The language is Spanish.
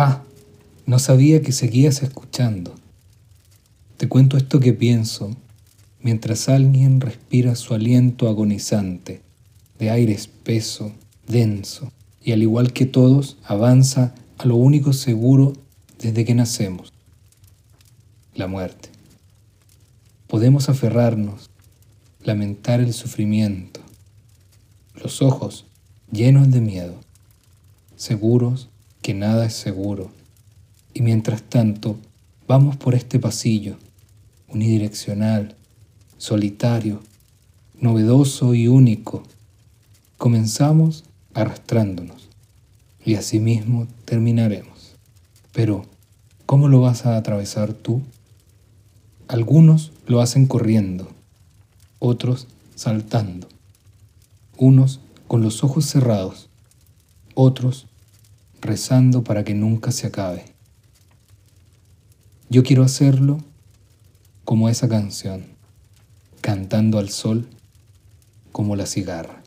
Ah, no sabía que seguías escuchando. Te cuento esto que pienso mientras alguien respira su aliento agonizante, de aire espeso, denso, y al igual que todos, avanza a lo único seguro desde que nacemos, la muerte. Podemos aferrarnos, lamentar el sufrimiento, los ojos llenos de miedo, seguros que nada es seguro, y mientras tanto vamos por este pasillo, unidireccional, solitario, novedoso y único. Comenzamos arrastrándonos y asimismo terminaremos. Pero, ¿cómo lo vas a atravesar tú? Algunos lo hacen corriendo, otros saltando, unos con los ojos cerrados, otros rezando para que nunca se acabe. Yo quiero hacerlo como esa canción cantando al sol como la cigarra.